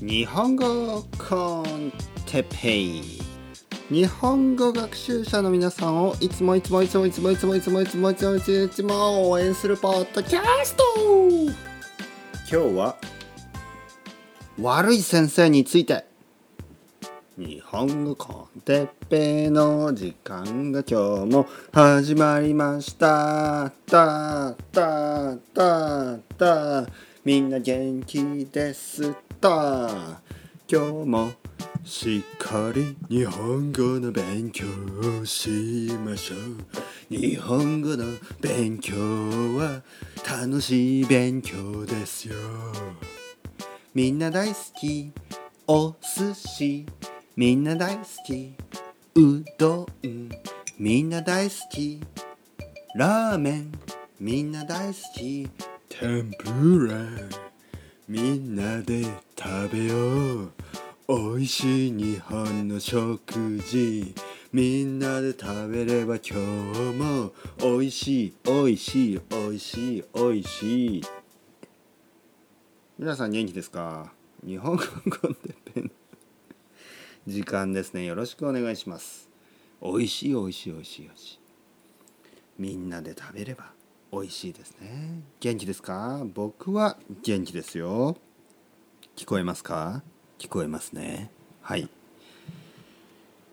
日本語コンテペイ。日本語学習者の皆さんをいつもいつもいつもいつもいつもいつもいつもいつもいつもいつも応援するポッドキャスト。今日は悪い先生について。日本語コンテッペイの時間が今日も始まりましたたたたた。みんな元気ですた今日もしっかり日本語の勉強をしましょう。日本語の勉強は楽しい勉強ですよ。みんな大好きお寿司。みんな大好きうどん。みんな大好きラーメン。みんな大好き天ぷらみんなで食べよう。おいしい日本の食事みんなで食べれば今日もおいしいおいしいおいしいおいしい。皆さん元気ですか？日本語コンテペン。時間ですね。よろしくお願いします。おいしいおいしいおいしいおいしい。みんなで食べれば美味しいですね。元気ですか？僕は元気ですよ。聞こえますか？聞こえますね。はい。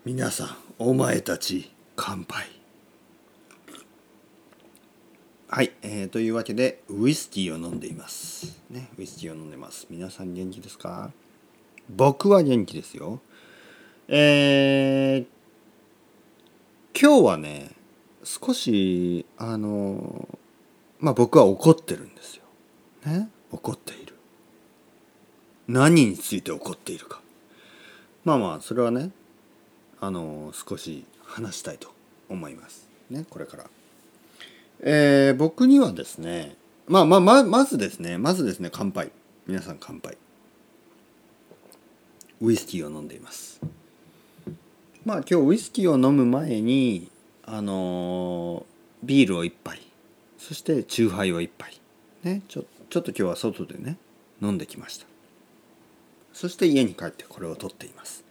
皆さんお前たち乾杯。はい、えー、というわけでウイスキーを飲んでいます。ねウイスキーを飲んでます。皆さん元気ですか？僕は元気ですよ。えー、今日はね少しあのまあ僕は怒ってるんですよ。ね？怒っている。何について怒っているか。まあまあそれはねあの少し話したいと思います。ねこれから。えー、僕にはですねまあまあままずですねまずですね乾杯皆さん乾杯ウイスキーを飲んでいますまあ今日ウイスキーを飲む前にあのビールを一杯そしてチューハイを一杯。ねちょちょっと今日は外でね飲んできました。そして家に帰ってこれを取っています。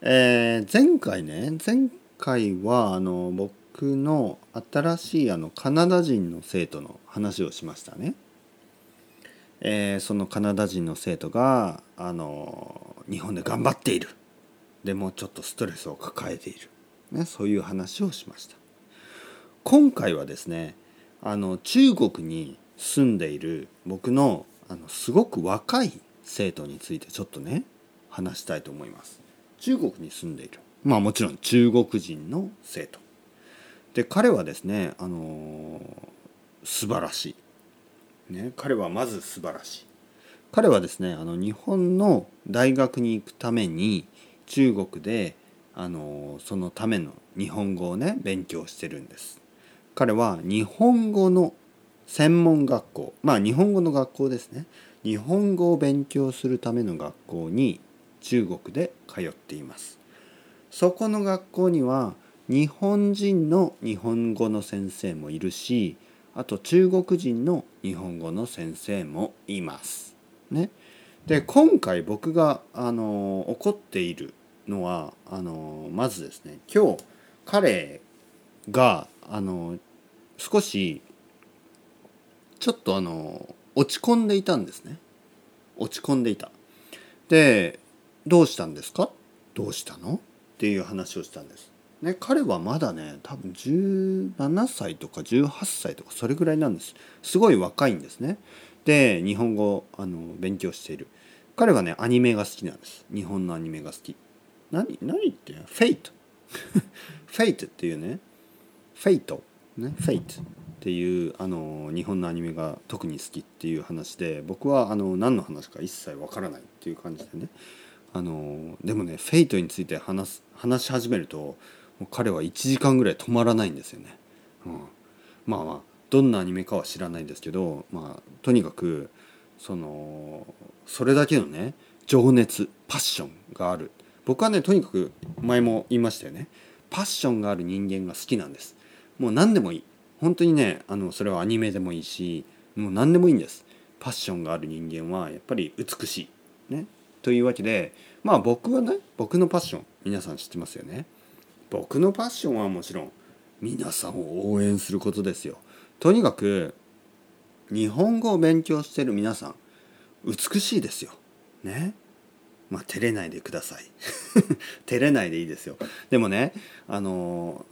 えー、前回ね前回はあの僕の新しいあのカナダ人の生徒の話をしましたね。えー、そのカナダ人の生徒があの日本で頑張っている。でもちょっとストレスを抱えている、ね、そういう話をしました。今回はですねあの中国に住んでいる僕のあのすごく若い生徒についてちょっとね話したいと思います。中国に住んでいる。まあもちろん中国人の生徒。で彼はですねあの素晴らしい、ね、彼はまず素晴らしい。彼はですねあの日本の大学に行くために中国であのそのための日本語をね勉強してるんです。彼は日本語の専門学校まあ日本語の学校ですね。日本語を勉強するための学校に中国で通っています。そこの学校には日本人の日本語の先生もいるしあと中国人の日本語の先生もいます。ね。で今回僕があの怒っているのはあのまずですね今日彼があの少しちょっとあの落ち込んでいたんですね。落ち込んでいた。でどうしたんですか？どうしたの？っていう話をしたんです。ね彼はまだね多分17歳とか18歳とかそれぐらいなんです。すごい若いんですね。で日本語あの勉強している。彼はねアニメが好きなんです。日本のアニメが好き。何何って Fate。Fate っていうね。 Fate。ね Fate っていうあの日本のアニメが特に好きっていう話で僕はあの何の話か一切わからないっていう感じでね。あのでもねフェイトについて話す話し始めるともう彼は1時間ぐらい止まらないんですよね、うん、まあまあどんなアニメかは知らないんですけどまあとにかくそのそれだけのね情熱パッションがある。僕はねとにかく前も言いましたよね。パッションがある人間が好きなんです。もう何でもいい本当にねあのそれはアニメでもいいしもう何でもいいんですパッションがある人間はやっぱり美しいね。というわけでまあ僕はね僕のパッション皆さん知ってますよね。僕のパッションはもちろん皆さんを応援することですよ。とにかく日本語を勉強してる皆さん美しいですよ。ね。まあ照れないでください。照れないでいいですよ。でもねあの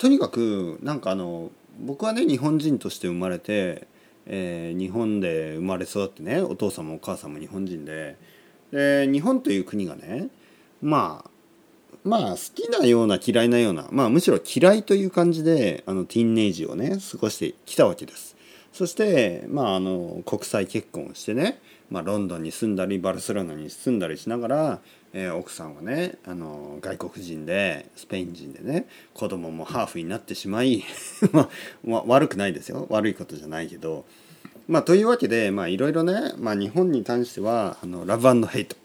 とにかくなんかあの僕はね日本人として生まれて、えー、日本で生まれ育ってねお父さんもお母さんも日本人でで日本という国がねまあまあ好きなような嫌いなようなまあむしろ嫌いという感じであのティーンネイジをね過ごしてきたわけです。そしてまああの国際結婚をしてね、まあ、ロンドンに住んだりバルセロナに住んだりしながら、えー、奥さんはねあの外国人でスペイン人でね子供もハーフになってしまい まあ悪くないですよ悪いことじゃないけど。まあ、というわけでいろいろね、まあ、日本に関してはあのラブヘイト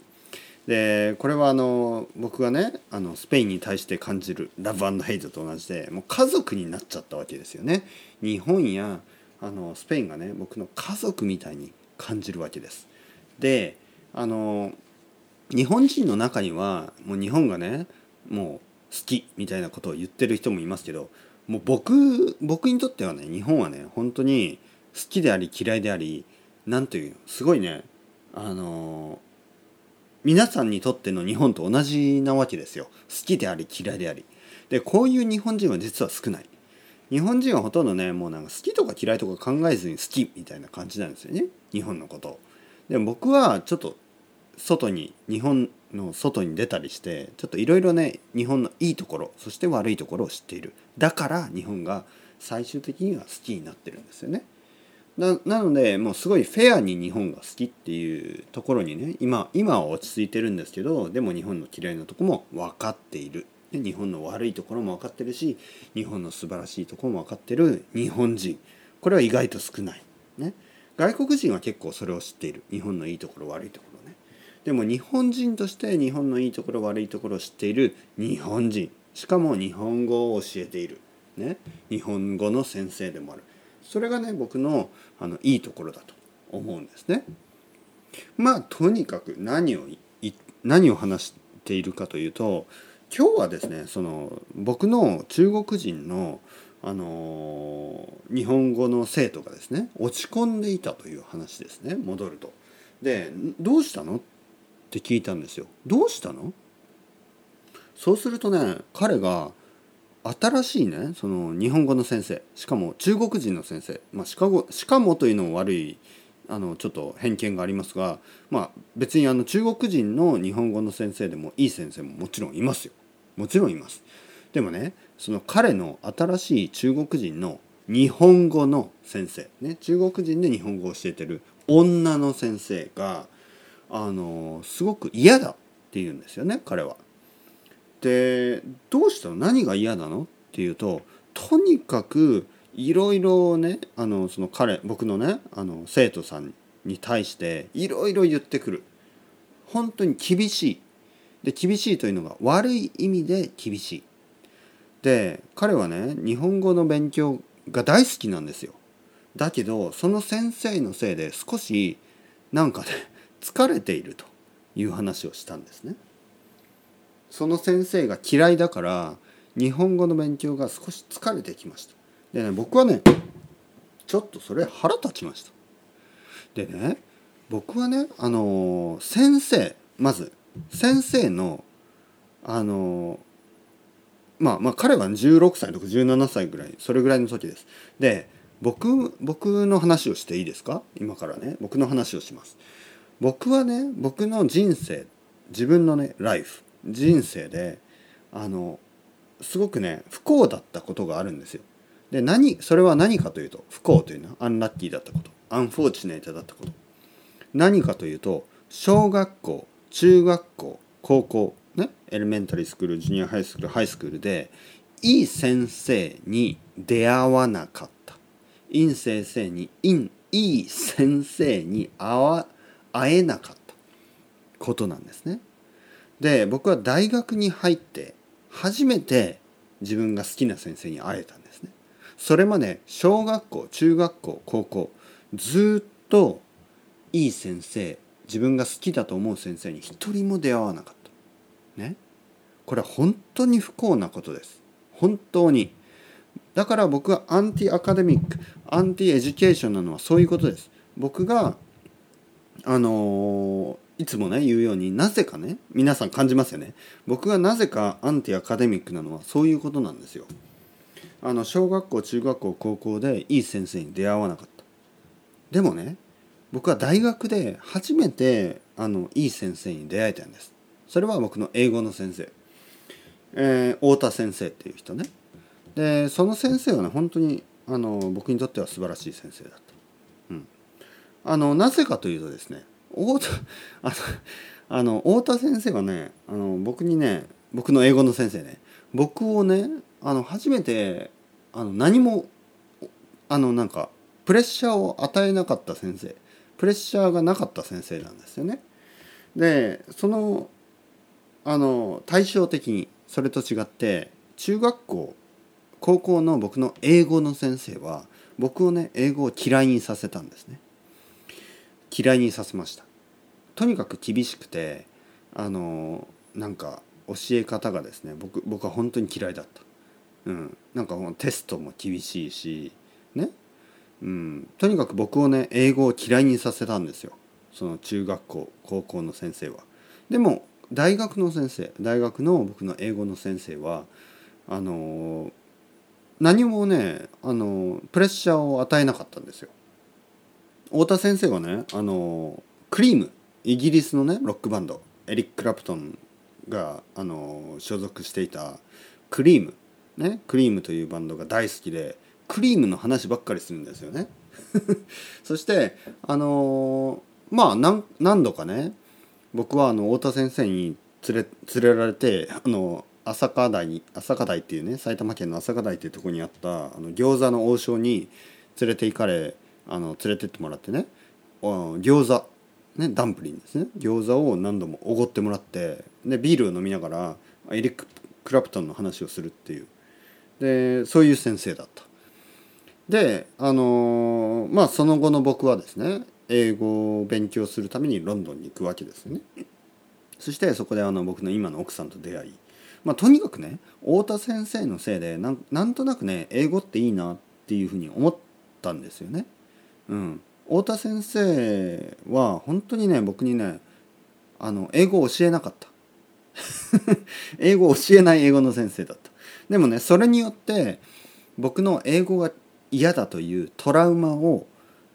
でこれはあの僕がねあのスペインに対して感じるラブヘイトと同じでもう家族になっちゃったわけですよね。日本やあのスペインがね僕の家族みたいに感じるわけです。であの日本人の中にはもう日本がねもう好きみたいなことを言ってる人もいますけどもう僕僕にとってはね日本はね本当に好きであり嫌いであり何というすごいねあの皆さんにとっての日本と同じなわけですよ。好きであり嫌いであり。でこういう日本人は実は少ない。日本人はほとんどねもうなんか好きとか嫌いとか考えずに好きみたいな感じなんですよね。日本のことでも僕はちょっと外に日本の外に出たりしてちょっといろいろね日本のいいところそして悪いところを知っている。だから日本が最終的には好きになってるんですよね。ななのでもうすごいフェアに日本が好きっていうところにね今今は落ち着いてるんですけどでも日本の嫌いなとこも分かっている。日本の悪いところも分かってるし日本の素晴らしいところも分かってる日本人。これは意外と少ない、ね、外国人は結構それを知っている。日本のいいところ悪いところね。でも日本人として日本のいいところ悪いところを知っている日本人しかも日本語を教えている、ね、日本語の先生でもあるそれがね僕のあのいいところだと思うんですね。まあとにかく何を何を話しているかというと今日はですねその僕の中国人のあの日本語の生徒がですね落ち込んでいたという話ですね戻ると。で「どうしたの?」ってって聞いたんですよ。どうしたの？そうするとね彼が新しいねその日本語の先生しかも中国人の先生、まあ、しかもしかもというのも悪いあのちょっと偏見がありますが、まあ、別にあの中国人の日本語の先生でもいい先生ももちろんいますよ。もちろんいます。でもねその彼の新しい中国人の日本語の先生ね中国人で日本語を教えてる女の先生があのすごく嫌だって言うんですよね彼は。でどうしたの？何が嫌なの？っていうととにかくいろいろねあのその彼僕のねあの生徒さんに対していろいろ言ってくる。本当に厳しい。で厳しいというのが悪い意味で厳しい。で彼はね日本語の勉強が大好きなんですよ。だけどその先生のせいで少しなんかね疲れているという話をしたんですね。その先生が嫌いだから日本語の勉強が少し疲れてきました。でね僕はねちょっとそれ腹立ちました。でね僕はねあの先生まず先生のあのまあまあ彼は16歳とか17歳ぐらいそれぐらいの時です。で僕僕の話をしていいですか？今からね僕の話をします。僕はね僕の人生自分のねライフ人生であのすごくね不幸だったことがあるんですよ。で何それは何かというと不幸というのはアンラッキーだったことアンフォーチネートだったこと何かというと小学校中学校高校ねエレメンタリースクールジュニアハイスクールハイスクールでいい先生に出会わなかったいい先生にいい先生に会わ会えなかったことなんですね。で僕は大学に入って初めて自分が好きな先生に会えたんですね。それまで小学校中学校高校ずっといい先生自分が好きだと思う先生に一人も出会わなかった。ね。これは本当に不幸なことです。本当に。だから僕は anti-academic anti-education なのはそういうことです。僕があのー、いつもね言うようになぜかね皆さん感じますよね。僕がなぜかアンティアカデミックなのはそういうことなんですよ。あの小学校中学校高校でいい先生に出会わなかった。でもね僕は大学で初めてあのいい先生に出会えたんです。それは僕の英語の先生、えー、太田先生っていう人ね。でその先生はね本当にあの僕にとっては素晴らしい先生だった、あのなぜかというとですね太田あのあの太田先生はねあの僕にね僕の英語の先生ね僕をねあの初めてあの何もあのなんかプレッシャーを与えなかった先生プレッシャーがなかった先生なんですよね。でそのあの対照的にそれと違って中学校高校の僕の英語の先生は僕をね英語を嫌いにさせたんですね。嫌いにさせました。とにかく厳しくてあのなんか教え方がですね僕僕は本当に嫌いだった。うん、なんかテストも厳しいしねうん、とにかく僕をね英語を嫌いにさせたんですよその中学校高校の先生は。でも大学の先生大学の僕の英語の先生はあの何もねあのプレッシャーを与えなかったんですよ。太田先生はねあのクリームイギリスのねロックバンドエリック・クラプトンがあの所属していたクリームねクリームというバンドが大好きでクリームの話ばっかりするんですよね。そしてあの、まあ何何度かね僕はあの太田先生に連れ連れられてあの朝霞台に朝霞台っていうね埼玉県の朝霞台っていうとこにあったあの餃子の王将に連れて行かれあの連れてってもらってね餃子ねダンプリンですね餃子を何度もおごってもらってでビールを飲みながらエリック・クラプトンの話をするっていうでそういう先生だったであのまあその後の僕はですね英語を勉強するためにロンドンに行くわけですよね。そしてそこであの僕の今の奥さんと出会い、まあ、とにかくね太田先生のせいでなんなんとなくね英語っていいなっていうふうに思ったんですよね。うん、太田先生は本当にね僕にねあの英語を教えなかった。英語を教えない英語の先生だった。でもねそれによって僕の英語が嫌だというトラウマを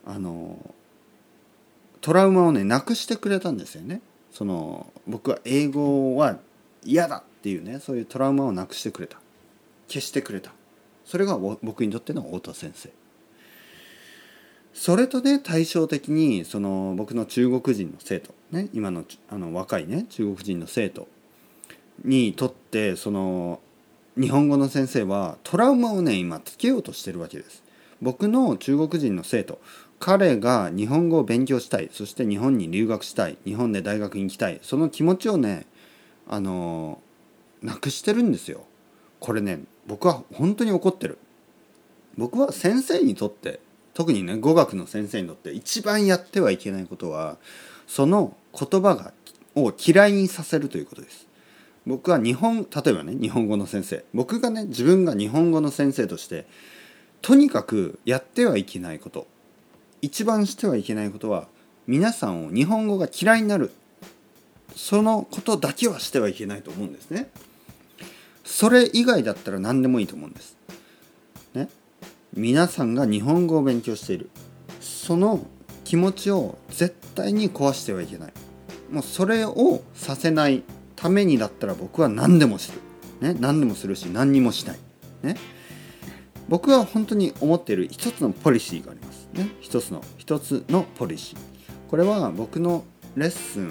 あのトラウマをねなくしてくれたんですよね。その僕は英語は嫌だっていうねそういうトラウマをなくしてくれた。消してくれた。それが僕にとっての太田先生。それとね対照的にその僕の中国人の生徒ね今のあの若いね中国人の生徒にとってその日本語の先生はトラウマをね今つけようとしてるわけです。僕の中国人の生徒彼が日本語を勉強したいそして日本に留学したい日本で大学に行きたいその気持ちをねあのなくしてるんですよ。これね僕は本当に怒ってる。僕は先生にとって特にね語学の先生にとって一番やってはいけないことはその言葉がを嫌いにさせるということです僕は日本例えばね日本語の先生僕がね自分が日本語の先生としてとにかくやってはいけないこと一番してはいけないことは皆さんを日本語が嫌いになるそのことだけはしてはいけないと思うんですね。それ以外だったら何でもいいと思うんです。皆さんが日本語を勉強しているその気持ちを絶対に壊してはいけない。もうそれをさせないためにだったら僕は何でもする。ね。何でもするし何にもしない。ね。僕は本当に思っている一つのポリシーがありますね一つの一つのポリシーこれは僕のレッスン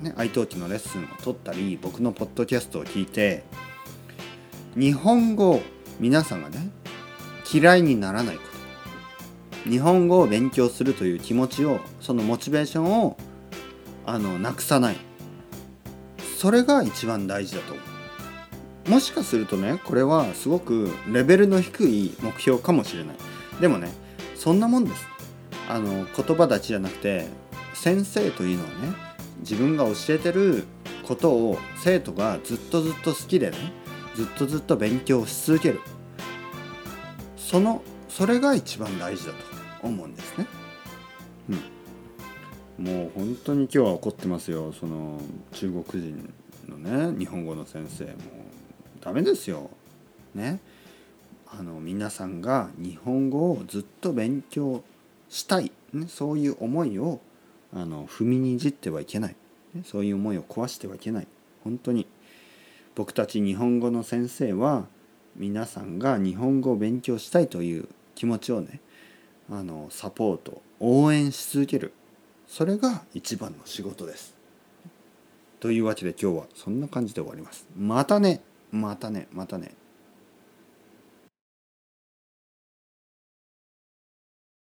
ね iTalki のレッスンを取ったり僕のポッドキャストを聞いて日本語を皆さんがね嫌いにならないこと日本語を勉強するという気持ちをそのモチベーションをあのなくさない。それが一番大事だと思う。もしかするとねこれはすごくレベルの低い目標かもしれない。でもねそんなもんです。あの言葉だちじゃなくて先生というのはね自分が教えてることを生徒がずっとずっと好きでねずっとずっと勉強し続ける。そのそれが一番大事だと思うんですね。うん、もう本当に今日は怒ってますよその中国人のね日本語の先生もうダメですよ。ね。あの皆さんが日本語をずっと勉強したい、ね、そういう思いをあの踏みにじってはいけない、ね、そういう思いを壊してはいけない本当に僕たち日本語の先生は皆さんが日本語を勉強したいという気持ちをねあのサポート応援し続けるそれが一番の仕事です。というわけで今日はそんな感じで終わります。またねまたねまたね。